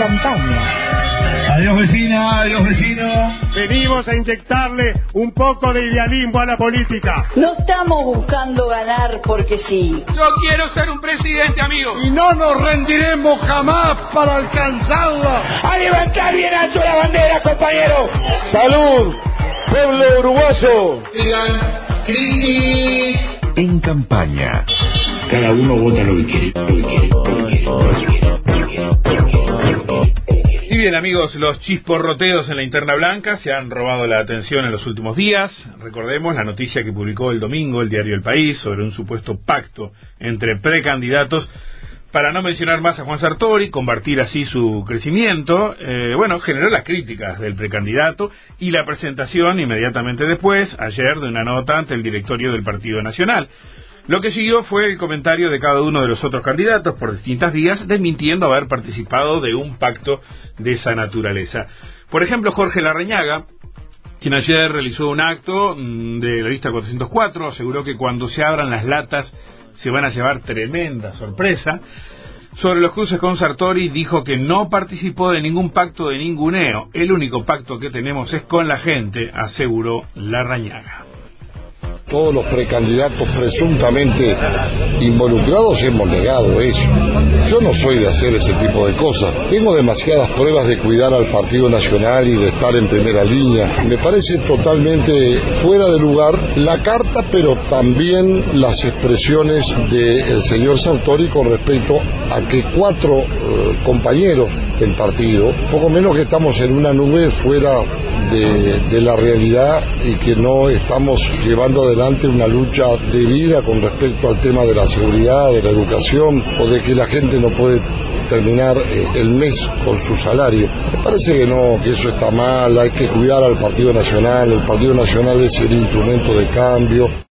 campaña. Adiós vecina, adiós vecino. Venimos a inyectarle un poco de idealismo a la política. No estamos buscando ganar porque sí. Yo quiero ser un presidente, amigo. Y no nos rendiremos jamás para alcanzarla. A levantar bien alto la bandera, compañero. Salud, pueblo uruguayo. En campaña. Cada uno vota lo que quiere, lo que quiere, lo que quiere, lo que quiere. Bien amigos, los chisporroteos en la interna blanca se han robado la atención en los últimos días. Recordemos la noticia que publicó el domingo el diario El País sobre un supuesto pacto entre precandidatos para no mencionar más a Juan Sartori, combatir así su crecimiento, eh, bueno, generó las críticas del precandidato y la presentación inmediatamente después, ayer, de una nota ante el directorio del Partido Nacional. Lo que siguió fue el comentario de cada uno de los otros candidatos por distintas vías, desmintiendo haber participado de un pacto de esa naturaleza. Por ejemplo, Jorge Larreñaga, quien ayer realizó un acto mm, de la lista 404, aseguró que cuando se abran las latas se van a llevar tremenda sorpresa. Sobre los cruces con Sartori dijo que no participó de ningún pacto de ninguneo. El único pacto que tenemos es con la gente, aseguró Larrañaga todos los precandidatos presuntamente involucrados hemos negado eso. Yo no soy de hacer ese tipo de cosas. Tengo demasiadas pruebas de cuidar al Partido Nacional y de estar en primera línea. Me parece totalmente fuera de lugar la carta, pero también las expresiones del señor Sartori con respecto a que cuatro eh, compañeros del partido, poco menos que estamos en una nube fuera de, de la realidad y que no estamos llevando adelante una lucha de vida con respecto al tema de la seguridad, de la educación o de que la gente no puede terminar eh, el mes con su salario. Me parece que no, que eso está mal, hay que cuidar al Partido Nacional, el Partido Nacional es el instrumento de cambio.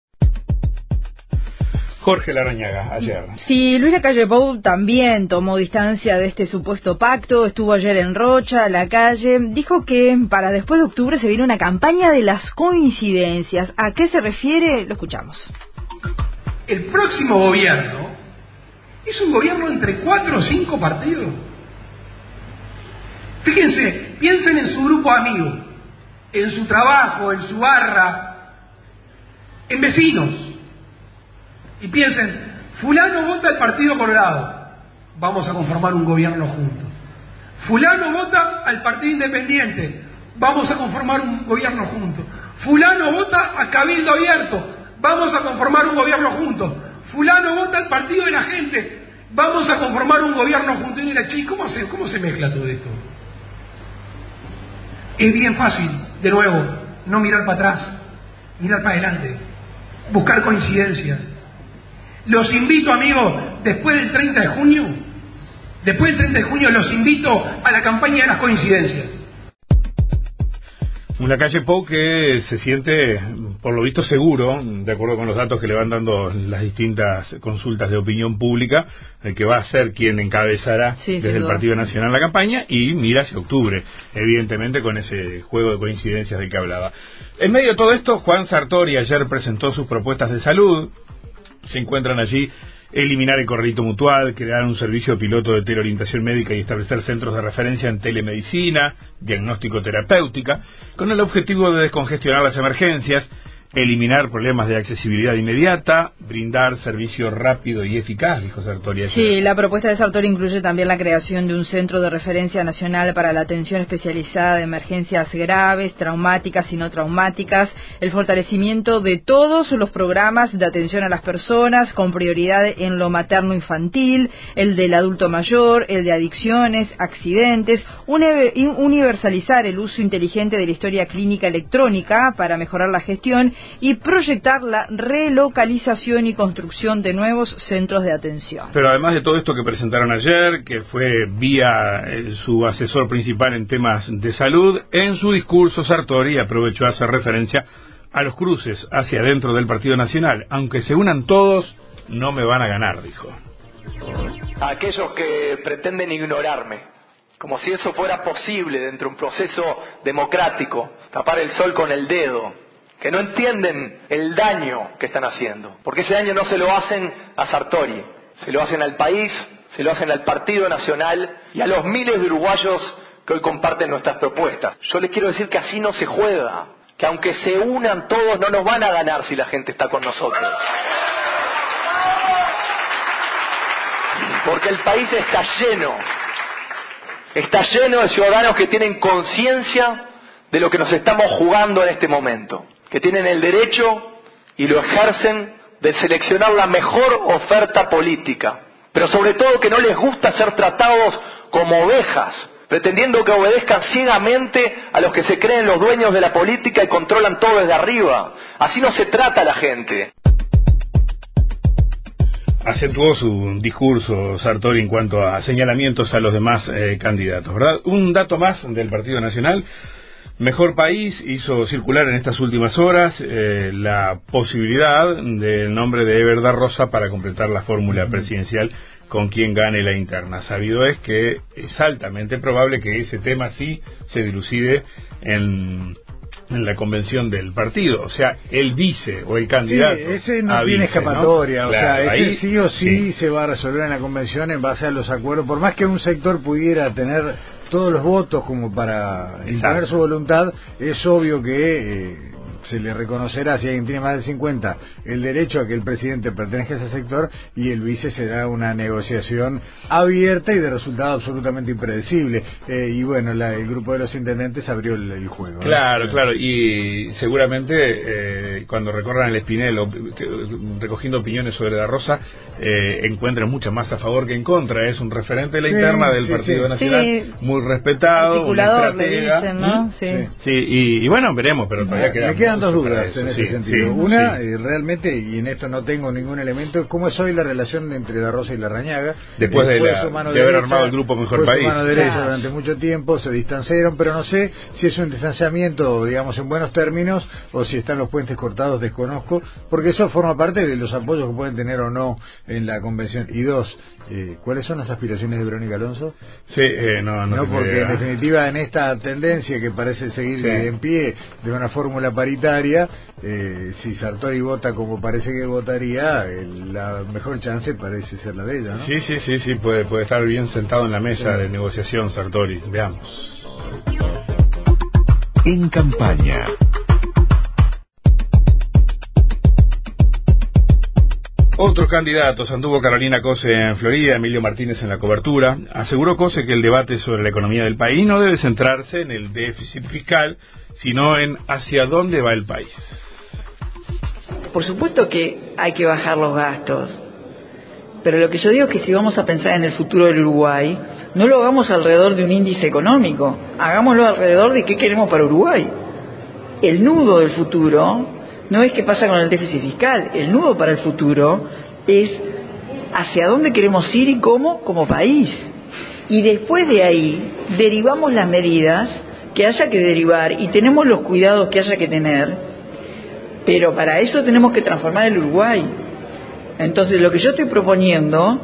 Jorge Larañaga, ayer. Sí, Luis Lacalle Pou también tomó distancia de este supuesto pacto, estuvo ayer en Rocha, la calle, dijo que para después de octubre se viene una campaña de las coincidencias. ¿A qué se refiere? Lo escuchamos. El próximo gobierno es un gobierno entre cuatro o cinco partidos. Fíjense, piensen en su grupo amigo, en su trabajo, en su barra, en vecinos y piensen, fulano vota al Partido Colorado, vamos a conformar un gobierno juntos. Fulano vota al Partido Independiente, vamos a conformar un gobierno juntos. Fulano vota a Cabildo Abierto, vamos a conformar un gobierno juntos. Fulano vota al Partido de la Gente, vamos a conformar un gobierno juntos. Y mira, ¿cómo se, ¿cómo se mezcla todo esto? Es bien fácil, de nuevo, no mirar para atrás, mirar para adelante, buscar coincidencias los invito, amigos, después del 30 de junio, después del 30 de junio los invito a la campaña de las coincidencias. Una calle Pou que se siente, por lo visto, seguro, de acuerdo con los datos que le van dando las distintas consultas de opinión pública, el que va a ser quien encabezará desde el Partido Nacional la campaña y mira hacia octubre, evidentemente con ese juego de coincidencias del que hablaba. En medio de todo esto, Juan Sartori ayer presentó sus propuestas de salud, se encuentran allí eliminar el corralito mutual, crear un servicio piloto de teleorientación médica y establecer centros de referencia en telemedicina, diagnóstico terapéutica, con el objetivo de descongestionar las emergencias, eliminar problemas de accesibilidad inmediata, brindar servicio rápido y eficaz, dijo Sartori. Sí, la propuesta de Sartori incluye también la creación de un centro de referencia nacional para la atención especializada de emergencias graves, traumáticas y no traumáticas, el fortalecimiento de todos los programas de atención a las personas con prioridad en lo materno-infantil, el del adulto mayor, el de adicciones, accidentes, universalizar el uso inteligente de la historia clínica electrónica para mejorar la gestión y proyectar la relocalización y construcción de nuevos centros de atención. Pero además de todo esto que presentaron ayer, que fue vía eh, su asesor principal en temas de salud, en su discurso Sartori aprovechó a hacer referencia a los cruces hacia adentro del Partido Nacional. Aunque se unan todos, no me van a ganar, dijo. aquellos que pretenden ignorarme, como si eso fuera posible dentro de un proceso democrático, tapar el sol con el dedo, que no entienden el daño que están haciendo, porque ese daño no se lo hacen a Sartori, se lo hacen al país, se lo hacen al Partido Nacional y a los miles de uruguayos que hoy comparten nuestras propuestas. Yo les quiero decir que así no se juega, que aunque se unan todos no nos van a ganar si la gente está con nosotros. Porque el país está lleno, está lleno de ciudadanos que tienen conciencia de lo que nos estamos jugando en este momento, que tienen el derecho y lo ejercen de seleccionar la mejor oferta política, pero sobre todo que no les gusta ser tratados como ovejas, pretendiendo que obedezcan ciegamente a los que se creen los dueños de la política y controlan todo desde arriba. Así no se trata a la gente. Acentuó su discurso Sartori en cuanto a señalamientos a los demás eh, candidatos. Un dato más del Partido Nacional. Mejor País hizo circular en estas últimas horas eh, la posibilidad del nombre de Everda Rosa para completar la fórmula presidencial con quien gane la interna. Sabido es que es altamente probable que ese tema sí se dilucide en, la convención del partido, o sea, el vice o el candidato. Sí, ese no tiene escapatoria, o sea, ese sí o sí, se va a resolver en la convención en base a los acuerdos, por más que un sector pudiera tener todos los votos como para imponer su voluntad, es obvio que eh, se le reconocerá, si alguien tiene más de 50, el derecho a que el presidente pertenezca a ese sector y el vice será una negociación abierta y de resultado absolutamente impredecible. Eh, y bueno, el grupo de los intendentes abrió el, juego. Claro, claro, y seguramente eh, cuando recorran el Espinel recogiendo opiniones sobre la Rosa, eh, encuentren mucho más a favor que en contra. Es un referente de la interna del Partido Nacional, muy respetado, un estratega. ¿no? Sí, y, bueno, veremos, pero todavía queda quedan dos dudas en ese sentido. Una, eh, realmente, y en esto no tengo ningún elemento, ¿cómo es hoy la relación entre la Rosa y la Rañaga? Después de, haber armado el grupo Mejor País. mano derecha durante mucho tiempo, se distanciaron, pero no sé si es un distanciamiento, digamos, en buenos términos, o si están los puentes cortados, desconozco, porque eso forma parte de los apoyos que pueden tener o no en la convención. Y dos, eh, ¿cuáles son las aspiraciones de Verónica Alonso? Sí, eh, no, no. No, porque en definitiva en esta tendencia que parece seguir en pie de una fórmula paritaria, eh, si Sartori vota como parece que votaría, la mejor chance parece ser la de ella, ¿no? Sí, sí, sí, sí, puede, puede estar bien sentado en la mesa de negociación Sartori, veamos. En campaña. Otros candidatos, anduvo Carolina Cose en Florida, Emilio Martínez en la cobertura. Aseguró Cose que el debate sobre la economía del país no debe centrarse en el déficit fiscal, sino en hacia dónde va el país. Por supuesto que hay que bajar los gastos, pero lo que yo digo es que si vamos a pensar en el futuro del Uruguay, no lo hagamos alrededor de un índice económico, hagámoslo alrededor de qué queremos para Uruguay. El nudo del futuro no es qué pasa con el déficit fiscal, el nudo para el futuro es hacia dónde queremos ir y cómo como país. Y después de ahí derivamos las medidas que haya que derivar y tenemos los cuidados que haya que tener, pero para eso tenemos que transformar el Uruguay. Entonces lo que yo estoy proponiendo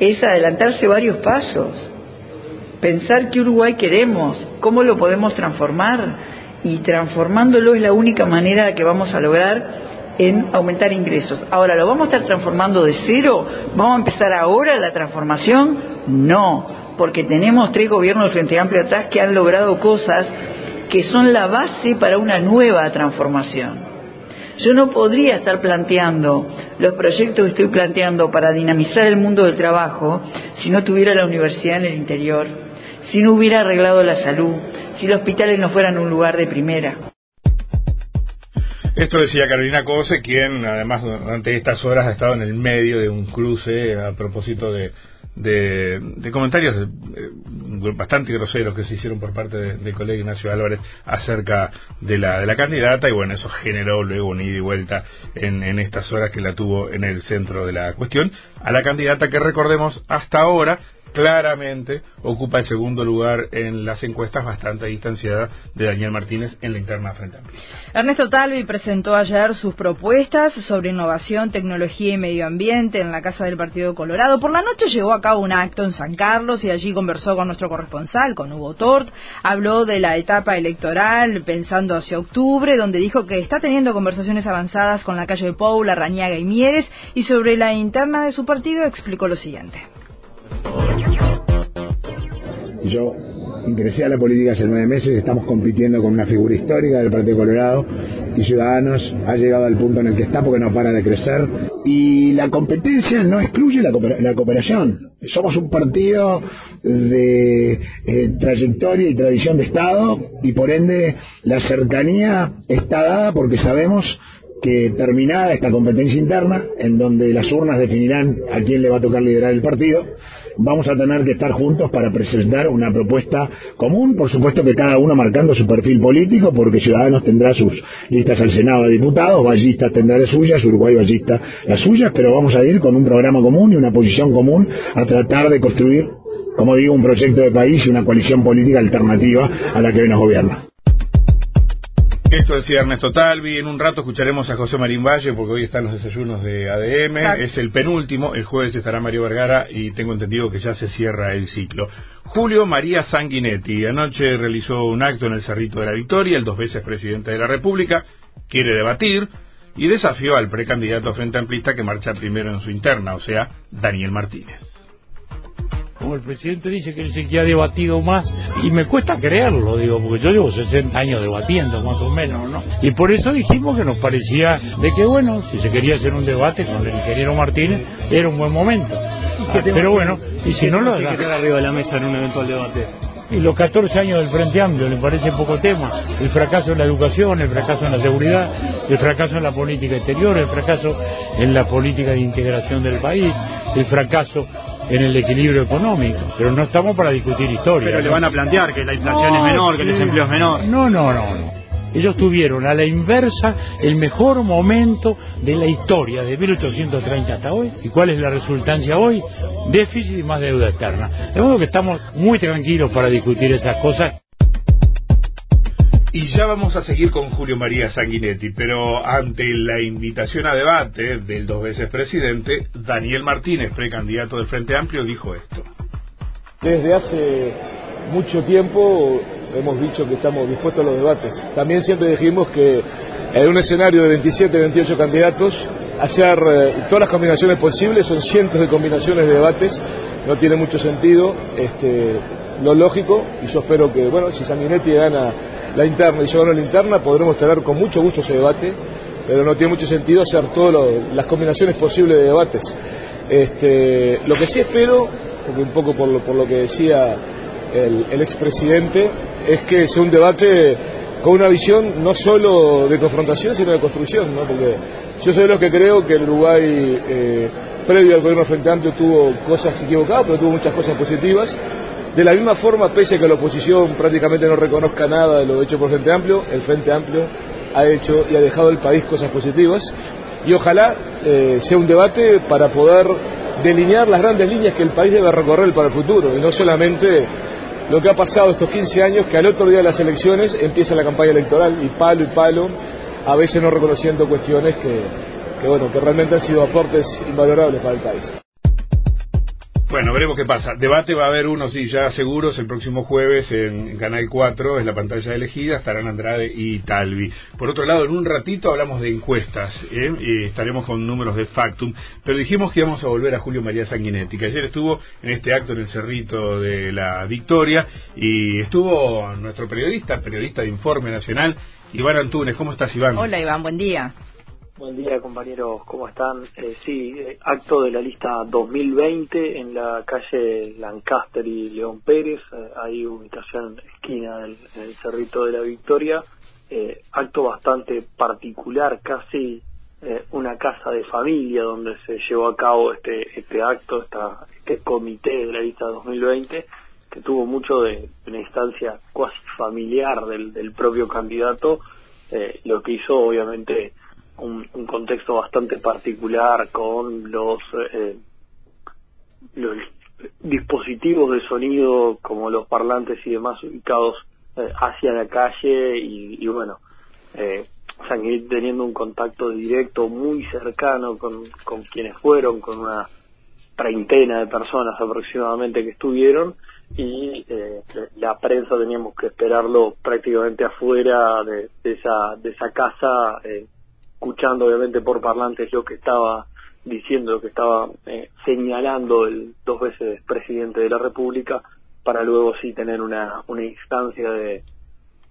es adelantarse varios pasos, pensar qué Uruguay queremos, cómo lo podemos transformar y transformándolo es la única manera que vamos a lograr en aumentar ingresos. Ahora, ¿lo vamos a estar transformando de cero? ¿Vamos a empezar ahora la transformación? No, porque tenemos tres gobiernos de Frente Amplio atrás que han logrado cosas que son la base para una nueva transformación. Yo no podría estar planteando los proyectos que estoy planteando para dinamizar el mundo del trabajo si no tuviera la universidad en el interior, si no hubiera arreglado la salud, si los hospitales no fueran un lugar de primera. Esto decía Carolina Cose, quien además durante estas horas ha estado en el medio de un cruce a propósito de de, comentarios eh, bastante groseros que se hicieron por parte del colega Ignacio Álvarez acerca de la, de la candidata y bueno, eso generó luego un ida y vuelta en, en estas horas que la tuvo en el centro de la cuestión a la candidata que recordemos hasta ahora claramente ocupa el segundo lugar en las encuestas bastante distanciada de Daniel Martínez en la interna frente a Ernesto Talvi presentó ayer sus propuestas sobre innovación, tecnología y medio ambiente en la Casa del Partido Colorado. Por la noche llevó a cabo un acto en San Carlos y allí conversó con nuestro corresponsal, con Hugo Tort. Habló de la etapa electoral pensando hacia octubre, donde dijo que está teniendo conversaciones avanzadas con la calle de Paula, Rañaga y Mieres y sobre la interna de su partido explicó lo siguiente. Yo ingresé a la política hace nueve meses, estamos compitiendo con una figura histórica del Partido Colorado y Ciudadanos ha llegado al punto en el que está porque no para de crecer. Y la competencia no excluye la, cooperación. Somos un partido de eh, trayectoria y tradición de Estado y por ende la cercanía está dada porque sabemos que terminada esta competencia interna, en donde las urnas definirán a quién le va a tocar liderar el partido, vamos a tener que estar juntos para presentar una propuesta común, por supuesto que cada uno marcando su perfil político, porque Ciudadanos tendrá sus listas al Senado de Diputados, Ballistas tendrá las suyas, Uruguay Ballista las suyas, pero vamos a ir con un programa común y una posición común a tratar de construir, como digo, un proyecto de país y una coalición política alternativa a la que hoy nos gobierna. Esto decía Ernesto Talvi. En un rato escucharemos a José Marín Valle porque hoy están los desayunos de ADM. Es el penúltimo. El jueves estará Mario Vergara y tengo entendido que ya se cierra el ciclo. Julio María Sanguinetti. Anoche realizó un acto en el Cerrito de la Victoria, el dos veces presidente de la República. Quiere debatir y desafió al precandidato frente amplista que marcha primero en su interna, o sea, Daniel Martínez como el presidente dice que se que ha debatido más, y me cuesta creerlo, digo, porque yo llevo 60 años debatiendo, más o menos, ¿no? Y por eso dijimos que nos parecía de que, bueno, si se quería hacer un debate con el ingeniero Martínez, era un buen momento. Ah, pero bueno, y si no lo que arriba de la mesa en un eventual debate? y los 14 años del Frente Amplio, le parece poco tema. El fracaso en la educación, el fracaso en la seguridad, el fracaso en la política exterior, el fracaso en la política de integración del país, el fracaso en el equilibrio económico, pero no estamos para discutir historia. Pero le van a plantear que la inflación es menor, que el desempleo es menor. No, no, no, no. Ellos tuvieron a la inversa el mejor momento de la historia, de 1830 hasta hoy. ¿Y cuál es la resultancia hoy? Déficit y más deuda externa. De modo que estamos muy tranquilos para discutir esas cosas. Y ya vamos a seguir con Julio María Sanguinetti, pero ante la invitación a debate del dos veces presidente, Daniel Martínez, precandidato del Frente Amplio, dijo esto. Desde hace mucho tiempo hemos dicho que estamos dispuestos a los debates. También siempre dijimos que en un escenario de 27, 28 candidatos, hacer eh, todas las combinaciones posibles, son cientos de combinaciones de debates, no tiene mucho sentido. Este, lo lógico, y yo espero que, bueno, si Sanguinetti gana la interna y yo la interna, podremos tener con mucho gusto ese debate, pero no tiene mucho sentido hacer todas las combinaciones posibles de debates. Este, lo que sí espero, porque un poco por lo, por lo que decía el, el expresidente, es que sea un debate con una visión no solo de confrontación, sino de construcción, ¿no? porque yo soy de los que creo que el Uruguay, eh, previo al gobierno Frente tuvo cosas equivocadas, pero tuvo muchas cosas positivas de la misma forma, pese a que la oposición prácticamente no reconozca nada de lo hecho por Frente Amplio, el Frente Amplio ha hecho y ha dejado al país cosas positivas y ojalá eh, sea un debate para poder delinear las grandes líneas que el país debe recorrer para el futuro y no solamente lo que ha pasado estos 15 años que al otro día de las elecciones empieza la campaña electoral y palo y palo, a veces no reconociendo cuestiones que, que bueno, que realmente han sido aportes invalorables para el país. Bueno, veremos qué pasa. Debate va a haber uno, sí, ya seguros, el próximo jueves en, Canal 4, es la pantalla elegida, estarán Andrade y Talvi. Por otro lado, en un ratito hablamos de encuestas, ¿eh? y estaremos con números de Factum, pero dijimos que íbamos a volver a Julio María Sanguinetti, que ayer estuvo en este acto en el Cerrito de la Victoria, y estuvo nuestro periodista, periodista de Informe Nacional, Iván Antunes. ¿Cómo estás, Iván? Hola, Iván, buen día. Buen día compañeros, ¿cómo están? Eh, sí, eh, acto de la lista 2020 en la calle Lancaster y León Pérez, eh, ahí ubicación esquina del, en el Cerrito de la Victoria, eh, acto bastante particular, casi una casa de familia donde se llevó a cabo este, este acto, esta, este comité de la lista 2020, que tuvo mucho de una instancia cuasi familiar del, del propio candidato, lo que hizo obviamente un, contexto bastante particular con los, eh, los dispositivos de sonido como los parlantes y demás ubicados eh, hacia la calle y, bueno, eh, teniendo un contacto directo muy cercano con, con quienes fueron, con una treintena de personas aproximadamente que estuvieron y eh, la prensa teníamos que esperarlo prácticamente afuera de, esa de esa casa eh, escuchando obviamente por parlantes lo que estaba diciendo, lo que estaba eh, señalando el dos veces presidente de la República para luego sí tener una, una instancia de,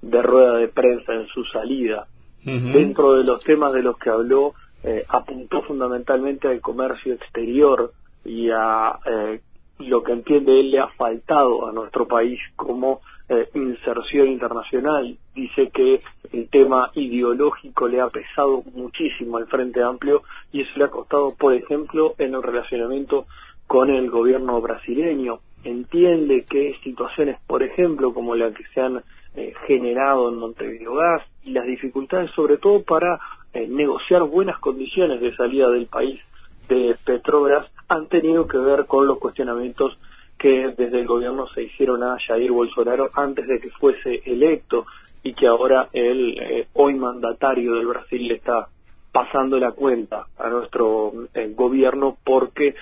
de rueda de prensa en su salida. Dentro de los temas de los que habló, eh, apuntó fundamentalmente al comercio exterior y a eh, lo que entiende él le ha faltado a nuestro país como eh, inserción internacional. Dice que el tema ideológico le ha pesado muchísimo al Frente Amplio y eso le ha costado, por ejemplo, en el relacionamiento con el gobierno brasileño. Entiende que situaciones, por ejemplo, como la que se han eh, generado en Montevideo Gas y las dificultades sobre todo para eh, negociar buenas condiciones de salida del país de Petrobras han tenido que ver con los cuestionamientos que desde el gobierno se hicieron a Jair Bolsonaro antes de que fuese electo y que ahora el eh, hoy mandatario del Brasil le está pasando la cuenta a nuestro gobierno porque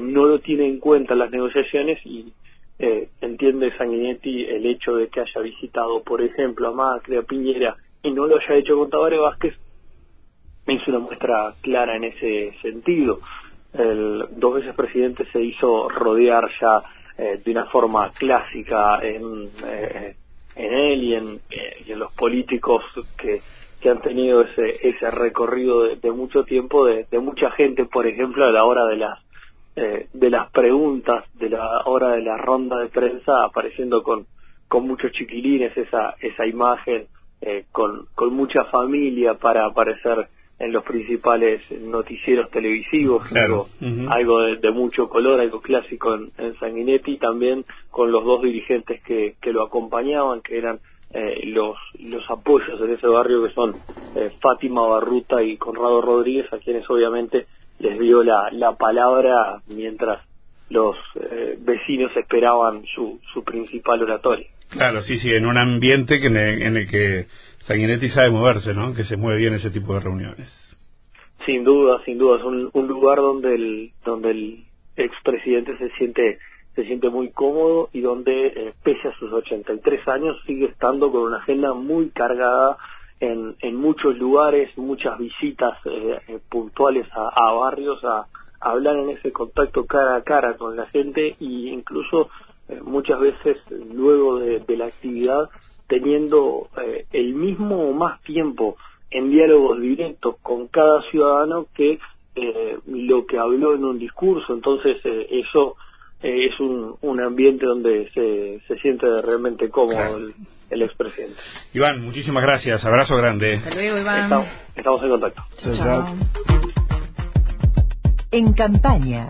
no lo tiene en cuenta en las negociaciones y eh, entiende Sanguinetti el hecho de que haya visitado, por ejemplo, a Macri, a Piñera, y no lo haya hecho con Tabaré Vázquez, es una muestra clara en ese sentido. El dos veces presidente se hizo rodear ya eh, de una forma clásica en, eh, en él y en, y en los políticos que, que han tenido ese, ese recorrido de, mucho tiempo, de, de mucha gente, por ejemplo, a la hora de las eh, de las preguntas de la hora de la ronda de prensa apareciendo con con muchos chiquilines esa esa imagen eh, con con mucha familia para aparecer en los principales noticieros televisivos algo, algo de, mucho color algo clásico en, en, Sanguinetti también con los dos dirigentes que, que lo acompañaban que eran eh, los los apoyos en ese barrio que son Fátima Barruta y Conrado Rodríguez a quienes obviamente les dio la, la palabra mientras los eh, vecinos esperaban su, su principal oratorio. Claro, sí, sí, en un ambiente que en, el, que Sanguinetti sabe moverse, ¿no? Que se mueve bien ese tipo de reuniones. Sin duda, sin duda, es un, un lugar donde el donde el expresidente se siente se siente muy cómodo y donde eh, pese a sus 83 años sigue estando con una agenda muy cargada en, en muchos lugares, muchas visitas eh, eh, puntuales a, barrios, a, hablar en ese contacto cara a cara con la gente e incluso eh, muchas veces luego de, la actividad teniendo el mismo o más tiempo en diálogos directos con cada ciudadano que lo que habló en un discurso. Entonces eso es un, un ambiente donde se, se siente realmente cómodo el, expresidente. Iván, muchísimas gracias, abrazo grande. Hasta luego, Iván. Estamos, en contacto. En campaña.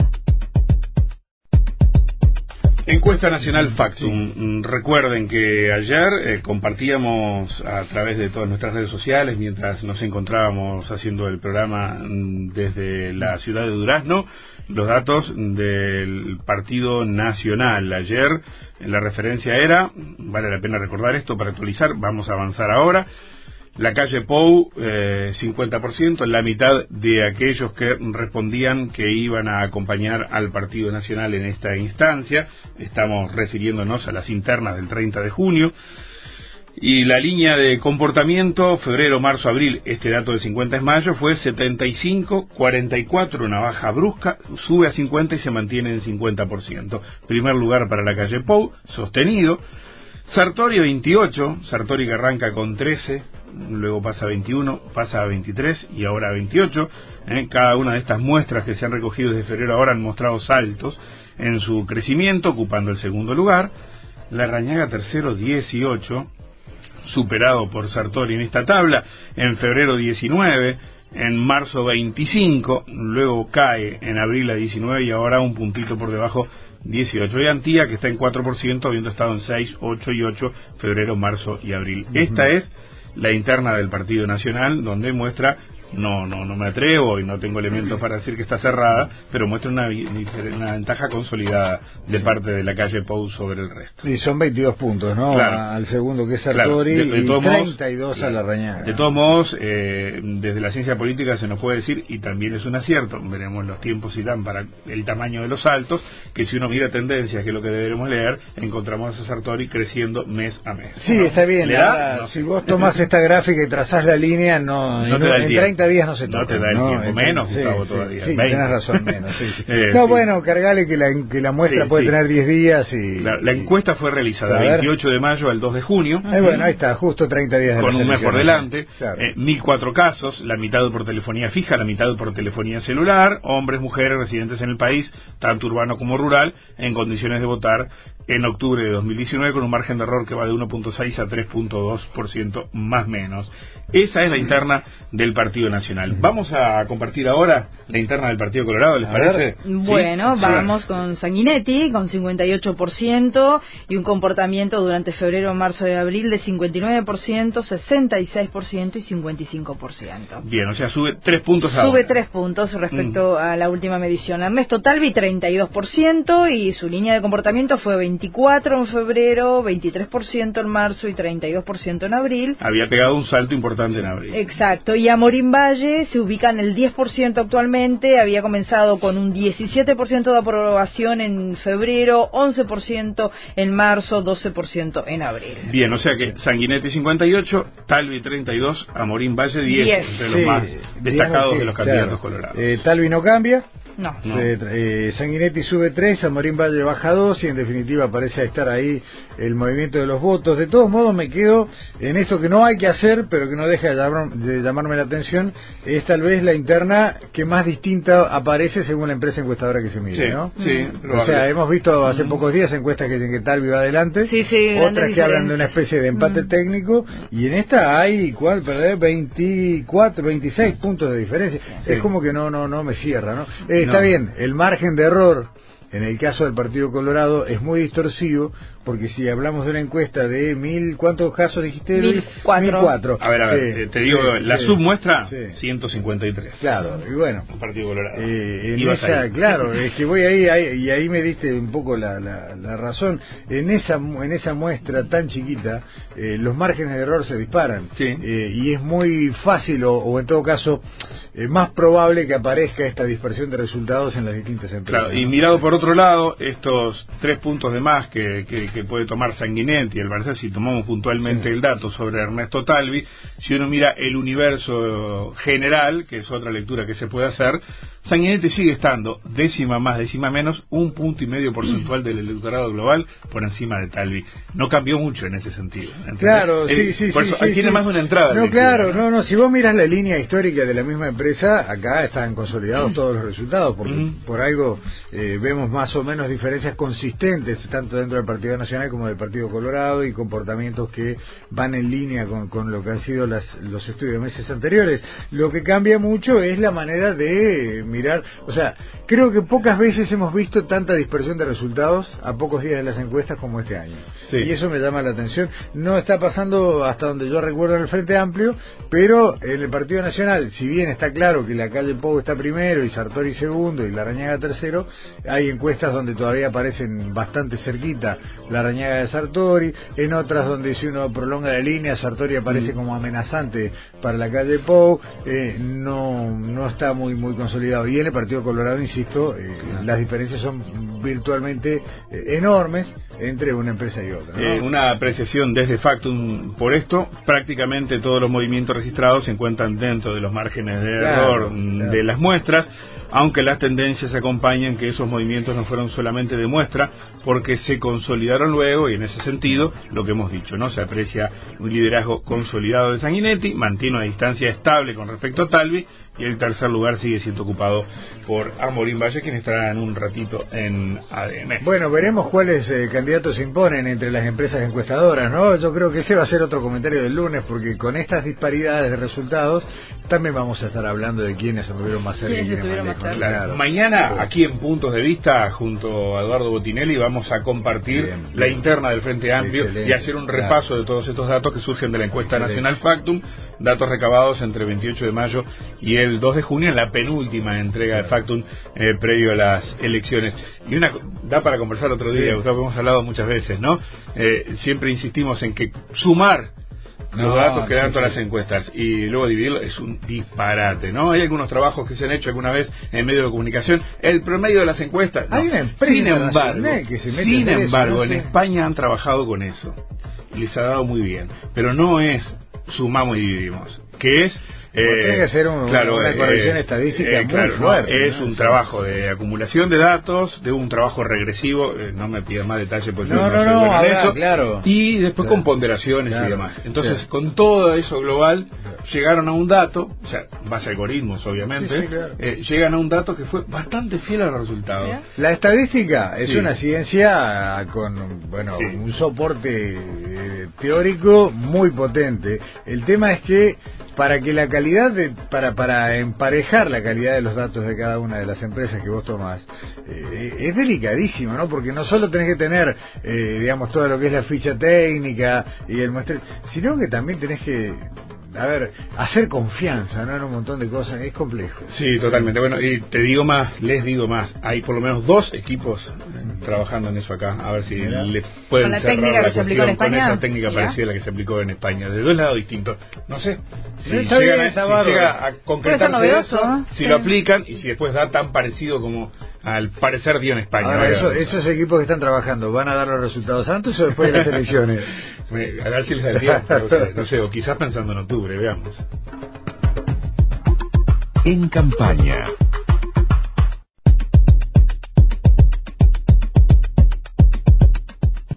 Encuesta Nacional Factum. Recuerden que ayer eh, compartíamos a través de todas nuestras redes sociales, mientras nos encontrábamos haciendo el programa mm, desde la ciudad de Durazno, los datos del Partido Nacional. Ayer la referencia era, vale la pena recordar esto para actualizar, vamos a avanzar ahora, la calle Pou, eh, 50%, la mitad de aquellos que respondían que iban a acompañar al Partido Nacional en esta instancia. Estamos refiriéndonos a las internas del 30 de junio. Y la línea de comportamiento, febrero, marzo, abril, este dato de 50 es mayo, fue 75, 44, una baja brusca, sube a 50 y se mantiene en 50%. Primer lugar para la calle Pou, sostenido. Sartori 28, Sartori que arranca con 13, luego pasa a 21, pasa a 23 y ahora a 28. ¿eh? Cada una de estas muestras que se han recogido desde febrero ahora han mostrado saltos en su crecimiento, ocupando el segundo lugar. La Rañaga tercero 18, superado por Sartori en esta tabla, en febrero 19, en marzo 25, luego cae en abril a 19 y ahora un puntito por debajo 18. Y Antía, que está en 4%, habiendo estado en 6, 8 y 8, febrero, marzo y abril. Esta es la interna del Partido Nacional, donde muestra no, no, no me atrevo y no tengo elementos para decir que está cerrada, pero muestra una, una ventaja consolidada de parte de la calle Pou sobre el resto. Y son 22 puntos, ¿no? Al segundo que es Sartori y 32 a la Rañada. De todos modos, eh, desde la ciencia política se nos puede decir, y también es un acierto, veremos los tiempos y dan para el tamaño de los saltos, que si uno mira tendencias, que es lo que deberemos leer, encontramos a Sartori creciendo mes a mes. Sí, está bien. si vos tomás esta gráfica y trazás la línea, no, en, 30 30 días no se toca. No te da el tiempo, menos, Gustavo, todavía. Sí, tienes razón, menos. Eh, no, bueno, cargale que la, que la muestra puede tener 10 días y... La, encuesta fue realizada del 28 de mayo al 2 de junio. Eh, bueno, ahí está, justo 30 días. Con un mes por delante. Claro. 1.004 casos, la mitad por telefonía fija, la mitad por telefonía celular, hombres, mujeres residentes en el país, tanto urbano como rural, en condiciones de votar en octubre de 2019 con un margen de error que va de 1.6 a 3.2% más menos. Esa es la interna del Partido Nacional. Vamos a compartir ahora la interna del Partido Colorado, ¿les parece? Bueno, vamos con Sanguinetti, con 58% y un comportamiento durante febrero, marzo y abril de 59%, 66% y 55%. Bien, o sea, sube tres puntos Sube tres puntos respecto mm. a la última medición. Ernesto Talvi, 32% y su línea de comportamiento fue 24 en febrero, 23% en marzo y 32% en abril. Había pegado un salto importante en abril. Exacto, y Amorín Valle se ubica en el 10% actualmente, había comenzado con un 17% de aprobación en febrero, 11% en marzo, 12% en abril. Bien, o sea que Sanguinetti 58, Talvi 32, Amorín Valle 10, de los más destacados de los candidatos colorados. Eh, Talvi no cambia. No. Eh, Sanguinetti sube 3, Amorín Valle baja 2 y en definitiva parece estar ahí el movimiento de los votos. De todos modos me quedo en esto que no hay que hacer, pero que no deja de, llamarme la atención, es tal vez la interna que más distinta aparece según la empresa encuestadora que se mire, ¿no? Sí, O sea, hemos visto hace pocos días encuestas que dicen que Talvi va adelante, otras que hablan de una especie de empate técnico, y en esta hay, ¿cuál? Perder 24, 26 puntos de diferencia. Es como que no, no, no me cierra, ¿no? Eh, está bien, el margen de error en el caso del Partido Colorado es muy distorsivo porque si hablamos de una encuesta de mil, ¿cuántos casos dijiste? Mil cuatro. A ver, a ver, te digo, la submuestra, 153. Claro, y bueno. Partido Colorado. Eh, en esa, claro, es que voy ahí, y ahí me diste un poco la, la, razón. En esa, en esa muestra tan chiquita, eh, los márgenes de error se disparan. Eh, y es muy fácil, o, en todo caso, más probable que aparezca esta dispersión de resultados en las distintas empresas. Claro, y mirado por otro lado, estos tres puntos de más que, que que puede tomar Sanguinetti, el Barça, si tomamos puntualmente el dato sobre Ernesto Talvi, si uno mira el universo general, que es otra lectura que se puede hacer, Sanguinetti sigue estando décima más, décima menos, un punto y medio porcentual del electorado global por encima de Talvi. No cambió mucho en ese sentido. Claro, sí, sí, por sí, eso, tiene más de una entrada. No, claro, no, no, si vos miras la línea histórica de la misma empresa, acá están consolidados todos los resultados, porque por algo eh, vemos más o menos diferencias consistentes, tanto dentro del Partido Nacional como del Partido Colorado, y comportamientos que van en línea con, con lo que han sido las, los estudios de meses anteriores. Lo que cambia mucho es la manera de mirar, o sea, creo que pocas veces hemos visto tanta dispersión de resultados a pocos días de las encuestas como este año. Y eso me llama la atención. No está pasando hasta donde yo recuerdo en el Frente Amplio, pero en el Partido Nacional, si bien está claro que la calle Pou está primero y Sartori segundo y la Rañaga tercero, hay encuestas donde todavía aparecen bastante cerquita la Rañaga de Sartori, en otras donde si uno prolonga la línea, Sartori aparece como amenazante para la calle Pou, eh, no, no está muy, muy consolidado. Y en el Partido Colorado, insisto, eh, las diferencias son virtualmente eh, enormes entre una empresa y otra. Eh, una apreciación desde Factum por esto, prácticamente todos los movimientos registrados se encuentran dentro de los márgenes de error de las muestras aunque las tendencias acompañan que esos movimientos no fueron solamente de muestra, porque se consolidaron luego y en ese sentido, lo que hemos dicho, ¿no? Se aprecia un liderazgo consolidado de Sanguinetti, mantiene una distancia estable con respecto a Talvi y el tercer lugar sigue siendo ocupado por Amorín Valle, quien estará en un ratito en ADN. Bueno, veremos cuáles eh, candidatos se imponen entre las empresas encuestadoras, ¿no? Yo creo que ese va a ser otro comentario del lunes, porque con estas disparidades de resultados también vamos a estar hablando de quiénes estuvieron más cerca. Claro. Mañana, aquí en Puntos de Vista, junto a Eduardo Botinelli, vamos a compartir la interna del Frente Amplio y hacer un repaso de todos estos datos que surgen de la encuesta nacional Factum, datos recabados entre 28 de mayo y el 2 de junio en la penúltima entrega de Factum eh, previo a las elecciones. Y una da para conversar otro día, Gustavo, hemos hablado muchas veces, ¿no? Eh, siempre insistimos en que sumar los datos que dan todas las encuestas y luego dividirlo es un disparate, ¿no? Hay algunos trabajos que se han hecho alguna vez en medio de comunicación. El promedio de las encuestas. Hay una sin embargo, que se mete sin embargo, en España han trabajado con eso. Les ha dado muy bien. Pero no es sumamos y dividimos que es tiene que ser un, claro, una corrección eh, estadística eh, muy fuerte, Es un trabajo de acumulación de datos, de un trabajo regresivo, eh, no me pidas más detalles porque no, no, no, no eso, claro. y después con ponderaciones y demás. Entonces, con todo eso global, llegaron a un dato, o sea, base algoritmos obviamente, llegan a un dato que fue bastante fiel a los resultados. La estadística es una ciencia con, bueno, un soporte teórico muy potente. El tema es que para que la calidad de, para, para emparejar la calidad de los datos de cada una de las empresas que vos tomás, eh, es delicadísimo, ¿no? Porque no solo tenés que tener, eh, digamos, todo lo que es la ficha técnica y el muestreo, sino que también tenés que a ver, hacer confianza, ¿no? En un montón de cosas, es complejo. Sí, totalmente. Bueno, y te digo más, les digo más, hay por lo menos dos equipos trabajando en eso acá, a ver si le pueden ¿Con la técnica que se aplicó en España? Con esa técnica parecida a la que se aplicó en España, de dos lados distintos. No sé, si, llega, a concretarse eso, si lo aplican y si después da tan parecido como al parecer dio en España. esos equipos que están trabajando, ¿van a dar los resultados antes o después de las elecciones? a ver si les da tiempo, no sé, o quizás pensando en octubre, veamos. En campaña